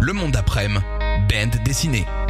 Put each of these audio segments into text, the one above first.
Le monde après-midi,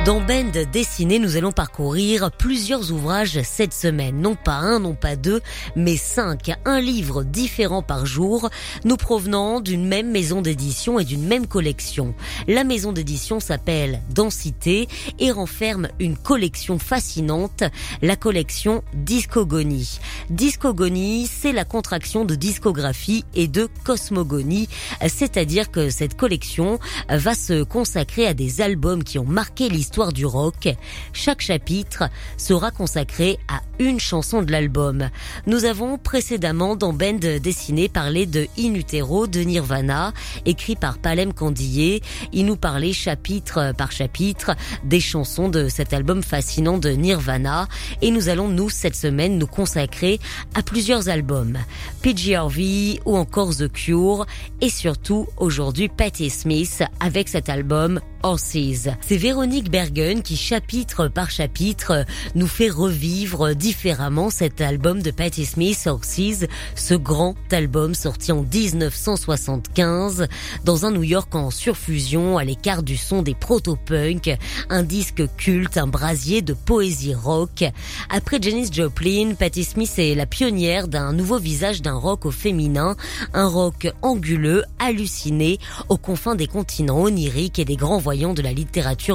Dans Bend Dessinée, nous allons parcourir plusieurs ouvrages cette semaine. Non pas un, non pas deux, mais cinq. Un livre différent par jour, nous provenant d'une même maison d'édition et d'une même collection. La maison d'édition s'appelle Densité et renferme une collection fascinante, la collection Discogonie. Discogonie, c'est la contraction de discographie et de cosmogonie, c'est-à-dire que cette collection va se consacrer à des albums qui ont marqué l'histoire du rock. Chaque chapitre sera consacré à une chanson de l'album. Nous avons précédemment dans Bend dessiné parlé de In Utero de Nirvana, écrit par Palem Candillé. Il nous parlait chapitre par chapitre des chansons de cet album fascinant de Nirvana. Et nous allons nous cette semaine nous consacrer à plusieurs albums. PG Harvey ou encore The Cure et surtout aujourd'hui Patti Smith avec cet album Horses. C'est Véronique Bergen qui chapitre par chapitre nous fait revivre différemment cet album de Patti Smith, Horses, ce grand album sorti en 1975 dans un New York en surfusion à l'écart du son des proto-punk, un disque culte, un brasier de poésie rock. Après Janis Joplin, Patti Smith est la pionnière d'un nouveau visage d'un rock au féminin, un rock anguleux, halluciné, aux confins des continents oniriques et des grands voyants de la littérature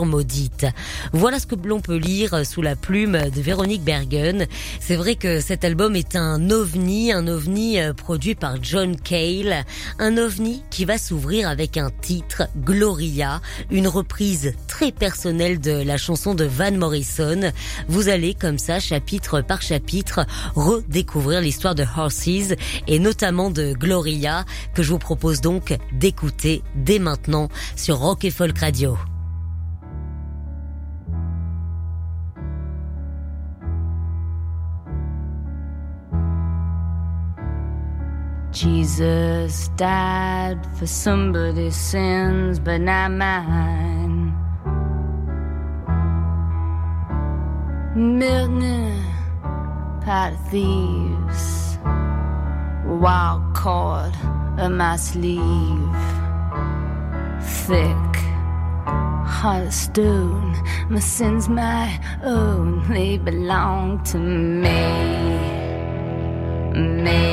maudite. Voilà ce que l'on peut lire sous la plume de Véronique Bergen. C'est vrai que cet album est un ovni, un ovni euh, produit par John Cale, un ovni qui va s'ouvrir avec un titre, Gloria, une reprise très personnelle de la chanson de Van Morrison. Vous allez comme ça, chapitre par chapitre, redécouvrir l'histoire de Horses et notamment de Gloria que je vous propose donc d'écouter dès maintenant sur Rock et Folk Radio. Jesus died for somebody's sins, but not mine. Milton, pot of thieves, wild cord of my sleeve, thick, heart of stone. My sins, my own, they belong to me, me.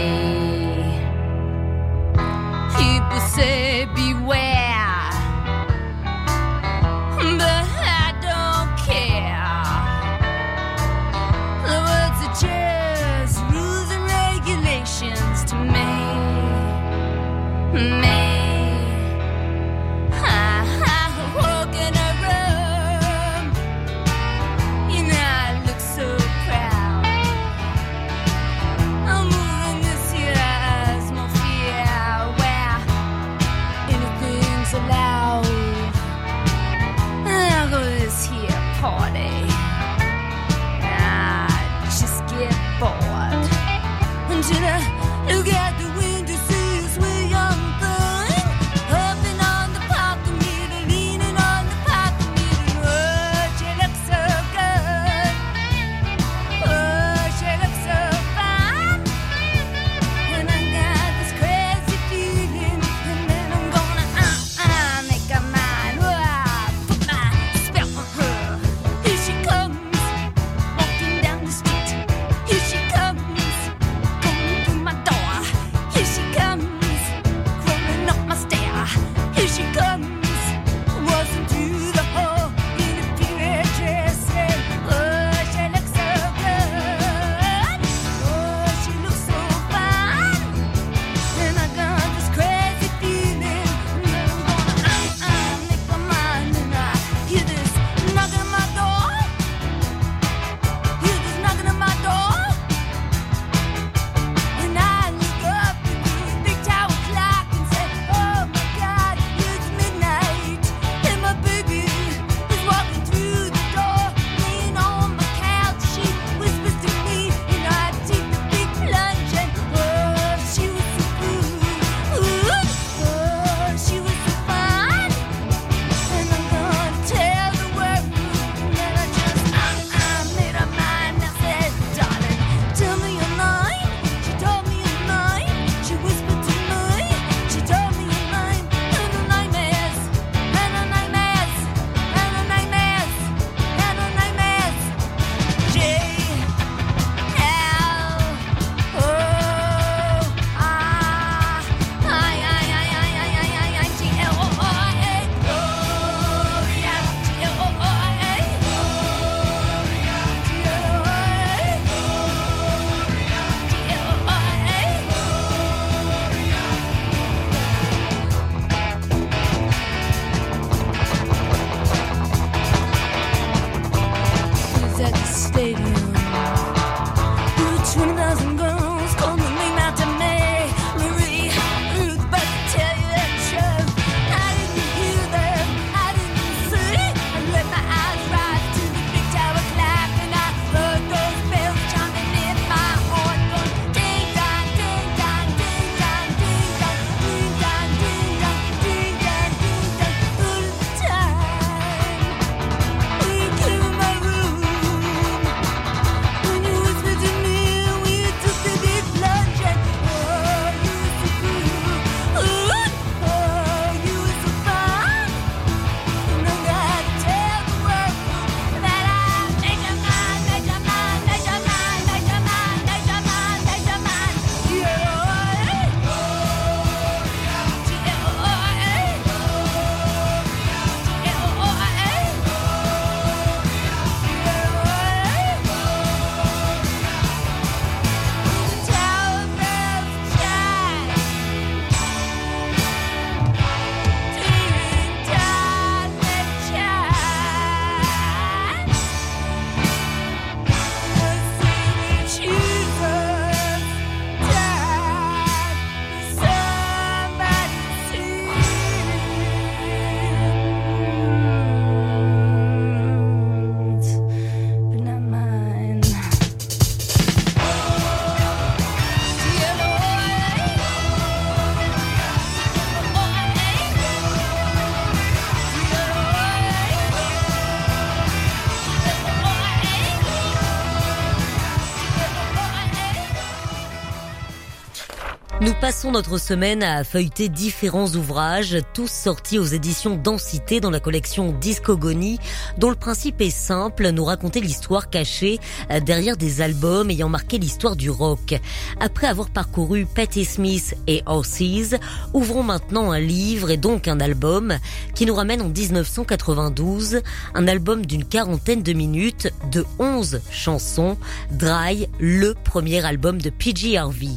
Passons notre semaine à feuilleter différents ouvrages, tous sortis aux éditions Densité dans la collection Discogonie, dont le principe est simple, nous raconter l'histoire cachée euh, derrière des albums ayant marqué l'histoire du rock. Après avoir parcouru Patti Smith et Horses, ouvrons maintenant un livre et donc un album qui nous ramène en 1992, un album d'une quarantaine de minutes de 11 chansons, Dry, le premier album de PG Harvey.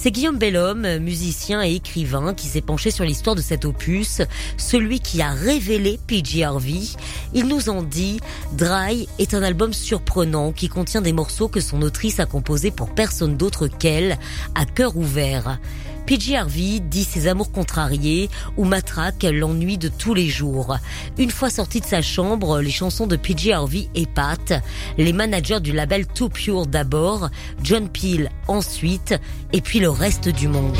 C'est Guillaume Bellhomme, musicien et écrivain, qui s'est penché sur l'histoire de cet opus, celui qui a révélé PG Harvey. Il nous en dit, Dry est un album surprenant qui contient des morceaux que son autrice a composés pour personne d'autre qu'elle, à cœur ouvert. PG Harvey dit ses amours contrariés ou matraque l'ennui de tous les jours. Une fois sorti de sa chambre, les chansons de PG Harvey épatent. Les managers du label Too Pure d'abord, John Peel ensuite, et puis le reste du monde.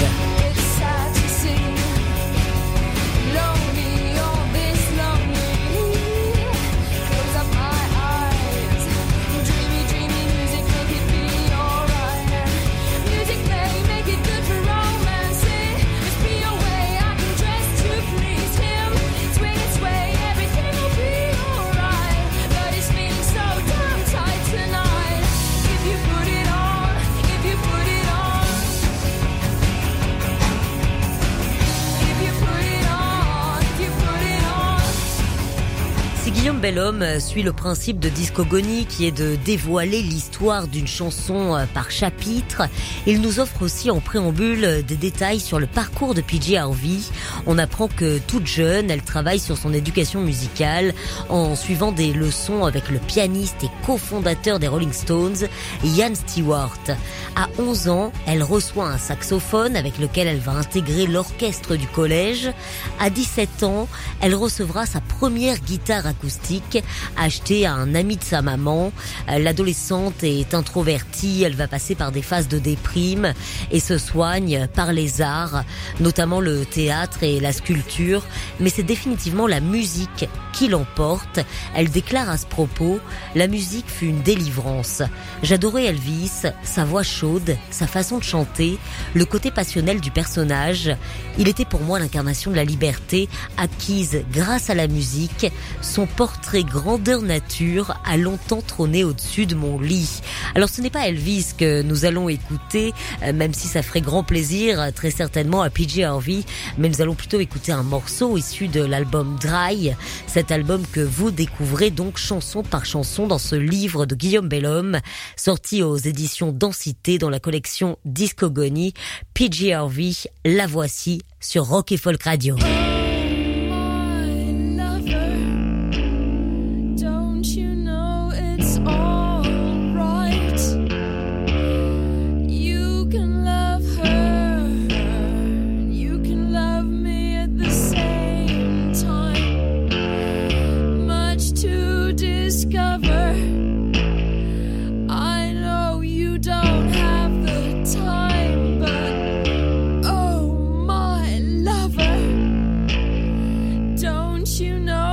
Guillaume Bellhomme suit le principe de discogonie qui est de dévoiler l'histoire d'une chanson euh, par chapitre. Il nous offre aussi en préambule des détails sur le parcours de PJ Harvey. On apprend que toute jeune, elle travaille sur son éducation musicale en suivant des leçons avec le pianiste et cofondateur des Rolling Stones, Ian Stewart. À 11 ans, elle reçoit un saxophone avec lequel elle va intégrer l'orchestre du collège. À 17 ans, elle recevra sa première guitare acoustique acheté à un ami de sa maman. Euh, l'adolescente est introvertie, elle va passer par des phases de déprime et se soigne par les arts, notamment le théâtre et la sculpture. Mais c'est définitivement la musique qui l'emporte. Elle déclare à ce propos, la musique fut une délivrance. J'adorais Elvis, sa voix chaude, sa façon de chanter, le côté passionnel du personnage. Il était pour moi l'incarnation de la liberté acquise grâce à la musique. Son portrait grandeur nature a longtemps trôné au-dessus de mon lit. Alors ce n'est pas Elvis que nous allons écouter, euh, même si ça ferait grand plaisir euh, très certainement à PJ Harvey, mais nous allons plutôt écouter un morceau issu de l'album Dry, cet album que vous découvrez donc chanson par chanson dans ce livre de Guillaume Bellhomme, sorti aux éditions Densité dans la collection Discogonie. PJ Harvey, la voici sur Rock et Folk Radio. you know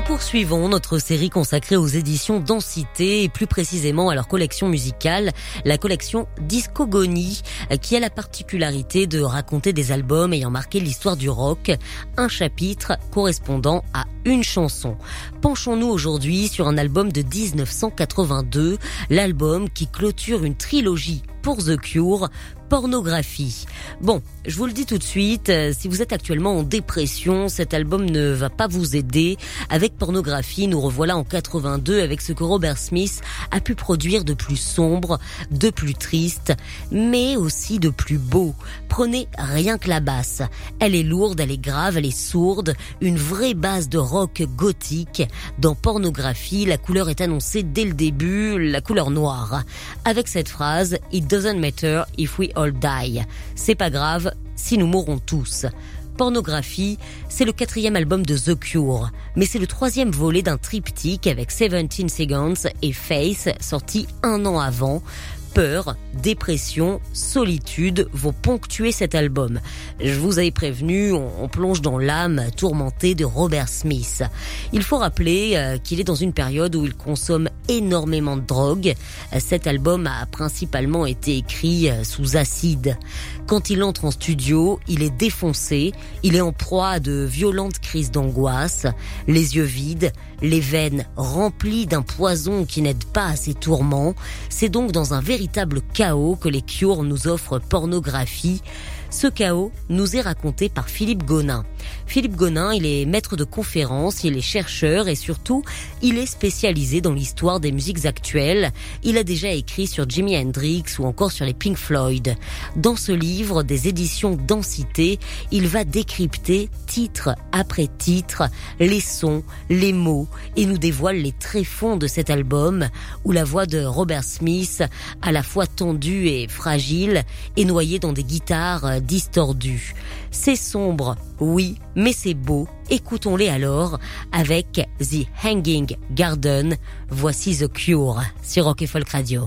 poursuivons notre série consacrée aux éditions Densité et plus précisément à leur collection musicale, la collection Discogonie, qui a la particularité de raconter des albums ayant marqué l'histoire du rock, un chapitre correspondant à une chanson. Penchons-nous aujourd'hui sur un album de 1982, l'album qui clôture une trilogie pour The Cure, pornographie. Bon, je vous le dis tout de suite, euh, si vous êtes actuellement en dépression, cet album ne va pas vous aider. Avec pornographie, nous revoilà en 82 avec ce que Robert Smith a pu produire de plus sombre, de plus triste, mais aussi de plus beau. Prenez rien que la basse. Elle est lourde, elle est grave, elle est sourde, une vraie base de rock gothique. Dans pornographie, la couleur est annoncée dès le début, la couleur noire. Avec cette phrase, doesn't matter if we all die. C'est pas grave si nous mourrons tous. Pornographie, c'est le quatrième album de The Cure, mais c'est le troisième volet d'un triptyque avec 17 Seconds et Face sorti un an avant peur, dépression, solitude vont ponctuer cet album. Je vous avais prévenu, on, plonge dans l'âme tourmentée de Robert Smith. Il faut rappeler euh, qu'il est dans une période où il consomme énormément de drogue. Cet album a principalement été écrit euh, sous acide. Quand il entre en studio, il est défoncé, il est en proie à de violentes crises d'angoisse, les yeux vides, les veines remplies d'un poison qui n'aide pas à ses tourments. C'est donc dans un véritable chaos que les Cures nous offrent pornographie. Ce chaos nous est raconté par Philippe Gonin. Philippe Gonin, il est maître de conférences, il est chercheur et surtout, il est spécialisé dans l'histoire des musiques actuelles. Il a déjà écrit sur Jimi Hendrix ou encore sur les Pink Floyd. Dans ce livre des éditions Densité, il va décrypter titre après titre les sons, les mots et nous dévoile les tréfonds de cet album où la voix de Robert Smith, à la fois tendue et fragile, est noyée dans des guitares distordues. C'est sombre, oui, mais c'est beau. Écoutons-les alors avec The Hanging Garden. Voici The Cure sur Rock Folk Radio.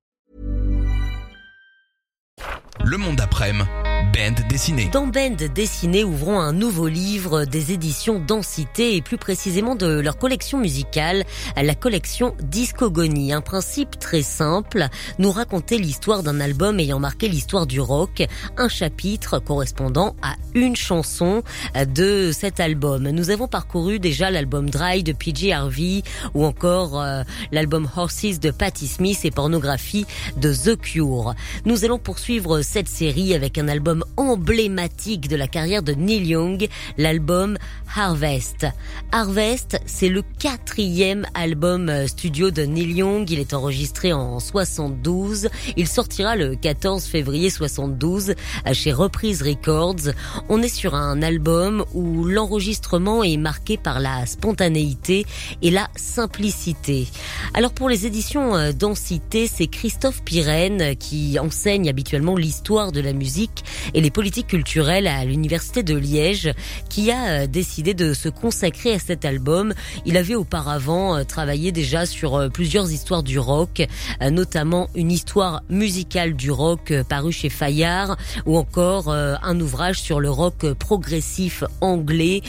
Le monde après-midi, bande dessinée. Dans Bend Dessinée, ouvrons un nouveau livre des éditions Densité et plus précisément de leur collection musicale, la collection Discogonie. Un principe très simple, nous raconter l'histoire d'un album ayant marqué l'histoire du rock, un chapitre correspondant à une chanson de cet album. Nous avons parcouru déjà l'album Dry de PJ Harvey ou encore euh, l'album Horses de Patti Smith et Pornographie de The Cure. Nous allons poursuivre cette série avec un album emblématique de la carrière de Neil Young, l'album Harvest. Harvest, c'est le quatrième album euh, studio de Neil Young. Il est enregistré en 72. Il sortira le 14 février 72 euh, chez Reprise Records. On est sur un album où l'enregistrement est marqué par la spontanéité et la simplicité. Alors pour les éditions euh, Densité, c'est Christophe Pirenne qui enseigne habituellement l'histoire de la musique et les politiques culturelles à l'université de Liège qui a euh, décidé de se consacrer à cet album. Il avait auparavant euh, travaillé déjà sur euh, plusieurs histoires du rock, notamment une histoire musicale du rock parue chez Fayard ou encore un ouvrage sur le rock progressif anglais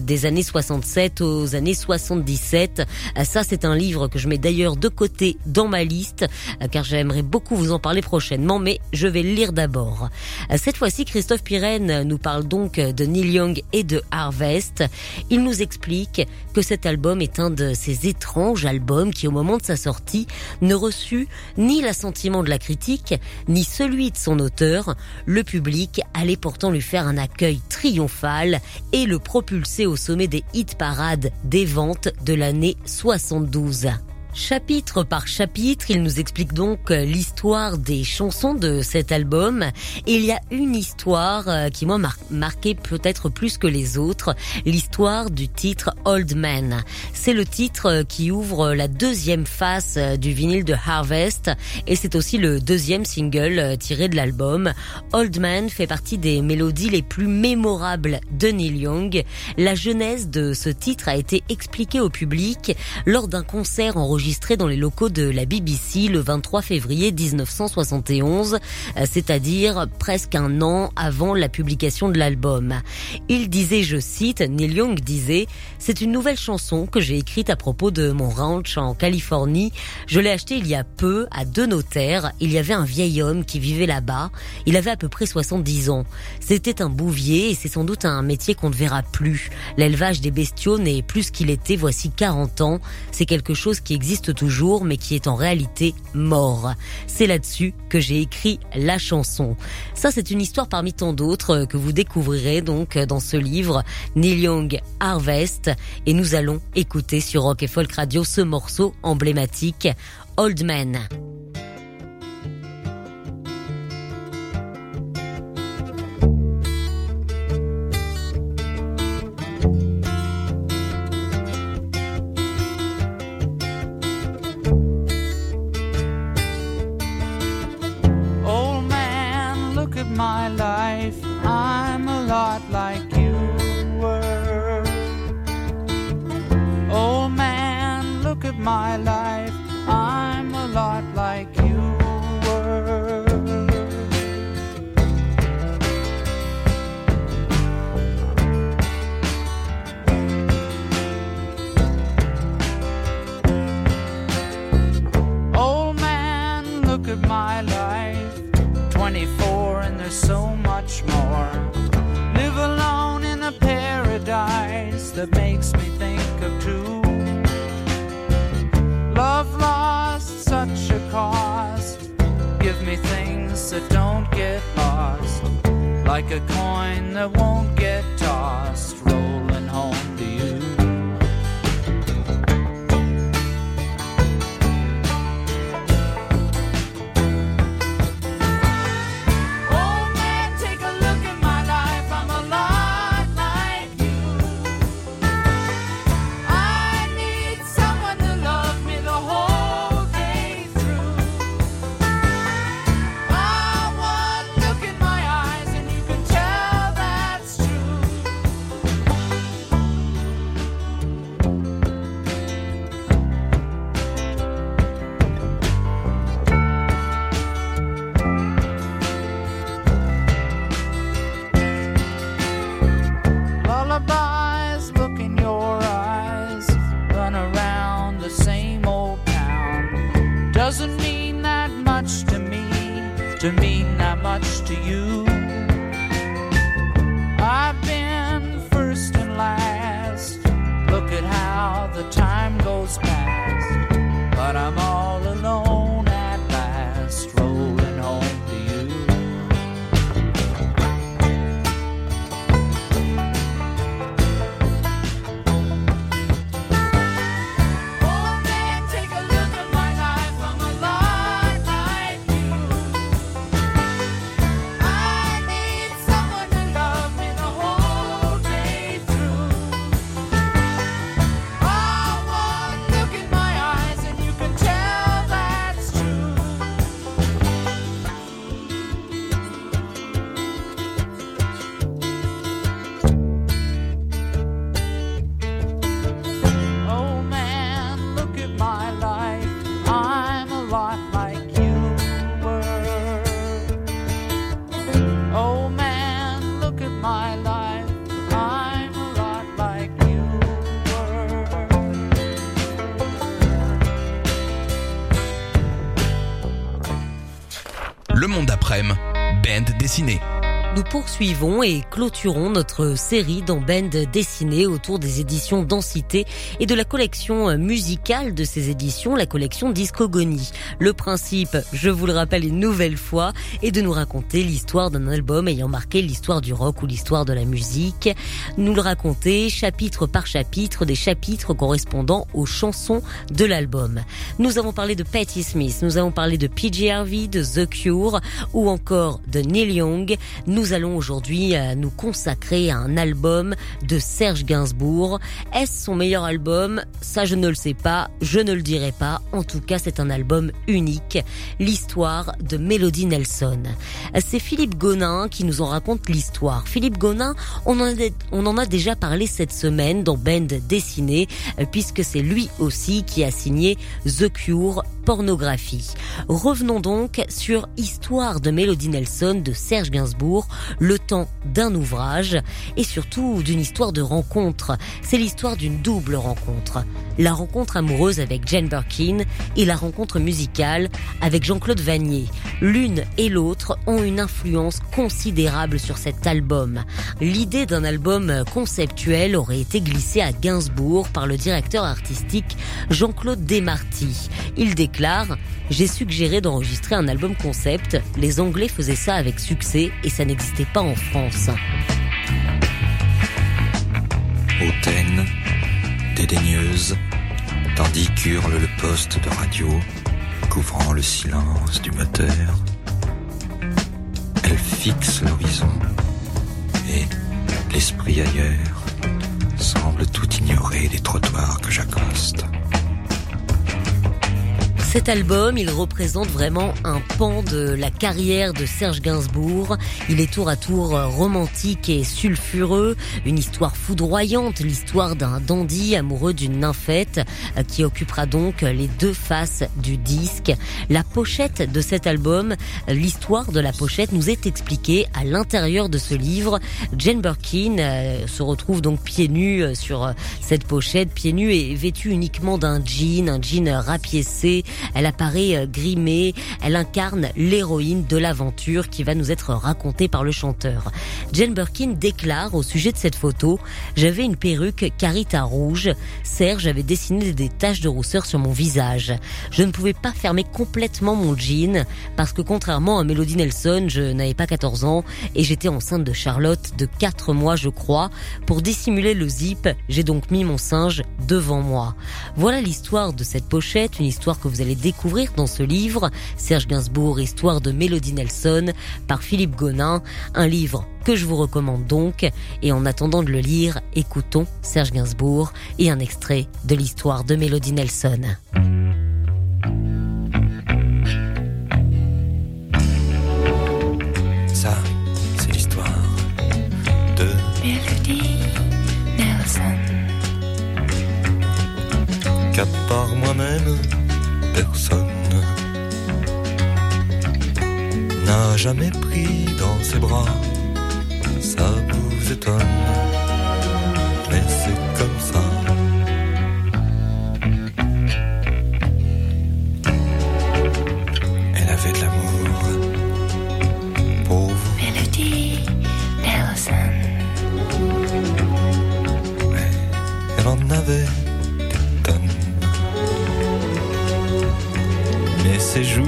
des années 67 aux années 77. Euh, Ça, c'est un livre que je mets d'ailleurs de côté dans ma liste car j'aimerais beaucoup vous en parler prochainement, mais je vais le lire d'abord. Cette fois-ci, Christophe Pirenne nous parle donc de Neil Young et de Harvest. Il nous explique que cet album est un de ces étranges albums qui, au moment de sa sortie, ne reçut ni l'assentiment de la critique, ni celui de son auteur. Le public allait pourtant lui faire un accueil triomphal et le propulser au sommet des hit parades des ventes de l'année 72. Chapitre par chapitre, il nous explique donc euh, l'histoire des chansons de cet album. Il y a une histoire euh, qui m'a mar- marqué peut-être plus que les autres, l'histoire du titre Old Man. C'est le titre euh, qui ouvre la deuxième face du vinyle de Harvest et c'est aussi le deuxième single tiré de l'album. Old Man fait partie des mélodies les plus mémorables de Neil Young. La genèse de ce titre a été expliquée au public lors d'un concert enregistré dans les locaux de la BBC le 23 février 1971, euh, c'est-à-dire presque un an avant la publication de l'album. Il disait, je cite, Neil Young disait, c'est une nouvelle chanson que j'ai écrite à propos de mon ranch en Californie. Je l'ai acheté il y a peu à deux notaires. Il y avait un vieil homme qui vivait là-bas. Il avait à peu près 70 ans. C'était un bouvier et c'est sans doute un métier qu'on ne verra plus. L'élevage des bestiaux n'est plus ce qu'il était voici 40 ans. C'est quelque chose qui existe toujours mais qui est en réalité mort. C'est là-dessus que j'ai écrit la chanson. Ça c'est une histoire parmi tant d'autres que vous découvrirez donc dans ce livre Neil Young Harvest et nous allons écouter sur Rock et Folk Radio ce morceau emblématique Old Man. Coin that won't get tossed. The time goes past. Monde d'après-midi, bande dessinée. Nous poursuivons et clôturons notre série dans Band dessinée autour des éditions Densité et de la collection musicale de ces éditions, la collection Discogonie. Le principe, je vous le rappelle une nouvelle fois, est de nous raconter l'histoire d'un album ayant marqué l'histoire du rock ou l'histoire de la musique. Nous le raconter chapitre par chapitre, des chapitres correspondant aux chansons de l'album. Nous avons parlé de Patti Smith, nous avons parlé de PJ Harvey, de The Cure ou encore de Neil Young. Allons aujourd'hui euh, nous consacrer à un album de Serge Gainsbourg. Est-ce son meilleur album? Ça, je ne le sais pas, je ne le dirai pas. En tout cas, c'est un album unique. L'histoire de Melody Nelson. C'est Philippe Gonin qui nous en raconte l'histoire. Philippe Gonin, on en, a, on en a déjà parlé cette semaine dans Band Dessiné, euh, puisque c'est lui aussi qui a signé The Cure pornographie. Revenons donc sur Histoire de Melody Nelson de Serge Gainsbourg, le temps d'un ouvrage et surtout d'une histoire de rencontre. C'est l'histoire d'une double rencontre. La rencontre amoureuse avec Jane Birkin et la rencontre musicale avec Jean-Claude Vanier. L'une et l'autre ont une influence considérable sur cet album. L'idée d'un album conceptuel aurait été glissée à Gainsbourg par le directeur artistique Jean-Claude Desmarty. Il déclare j'ai suggéré d'enregistrer un album concept. Les Anglais faisaient ça avec succès et ça n'existait pas en France. hautaine, dédaigneuse, tandis qu'hurle le poste de radio, couvrant le silence du moteur. Elle fixe l'horizon et, l'esprit ailleurs, semble tout ignorer des trottoirs que j'accoste. Cet album, il représente vraiment un pan de la carrière de Serge Gainsbourg. Il est tour à tour romantique et sulfureux, une histoire foudroyante, l'histoire d'un dandy amoureux d'une nymphette euh, qui occupera donc les deux faces du disque. La pochette de cet album, l'histoire de la pochette nous est expliquée à l'intérieur de ce livre. Jane Birkin euh, se retrouve donc pieds nus euh, sur cette pochette, pieds nus et vêtue uniquement d'un jean, un jean rapiécé, elle apparaît euh, grimée, elle incarne l'héroïne de l'aventure qui va nous être racontée par le chanteur. Jane Birkin déclare au sujet de cette photo, j'avais une perruque carita rouge, Serge avait dessiné des taches de rousseur sur mon visage. Je ne pouvais pas fermer complètement mon jean parce que contrairement à Melody Nelson, je n'avais pas 14 ans et j'étais enceinte de Charlotte de 4 mois je crois. Pour dissimuler le zip, j'ai donc mis mon singe devant moi. Voilà l'histoire de cette pochette, une histoire que vous allez découvrir dans ce livre, Serge Gainsbourg, Histoire de Mélodie Nelson, par Philippe Gonin, un livre que je vous recommande donc. Et en attendant de le lire, écoutons Serge Gainsbourg et un extrait de l'histoire de Mélodie Nelson. Ça, c'est l'histoire de Melody Nelson. qu'à part moi-même, personne n'a jamais pris dans ses bras, ça vous étonne, mais c'est comme ça. Elle avait de l'amour pour vous. Melody Nelson. Mais elle en avait. ses joues.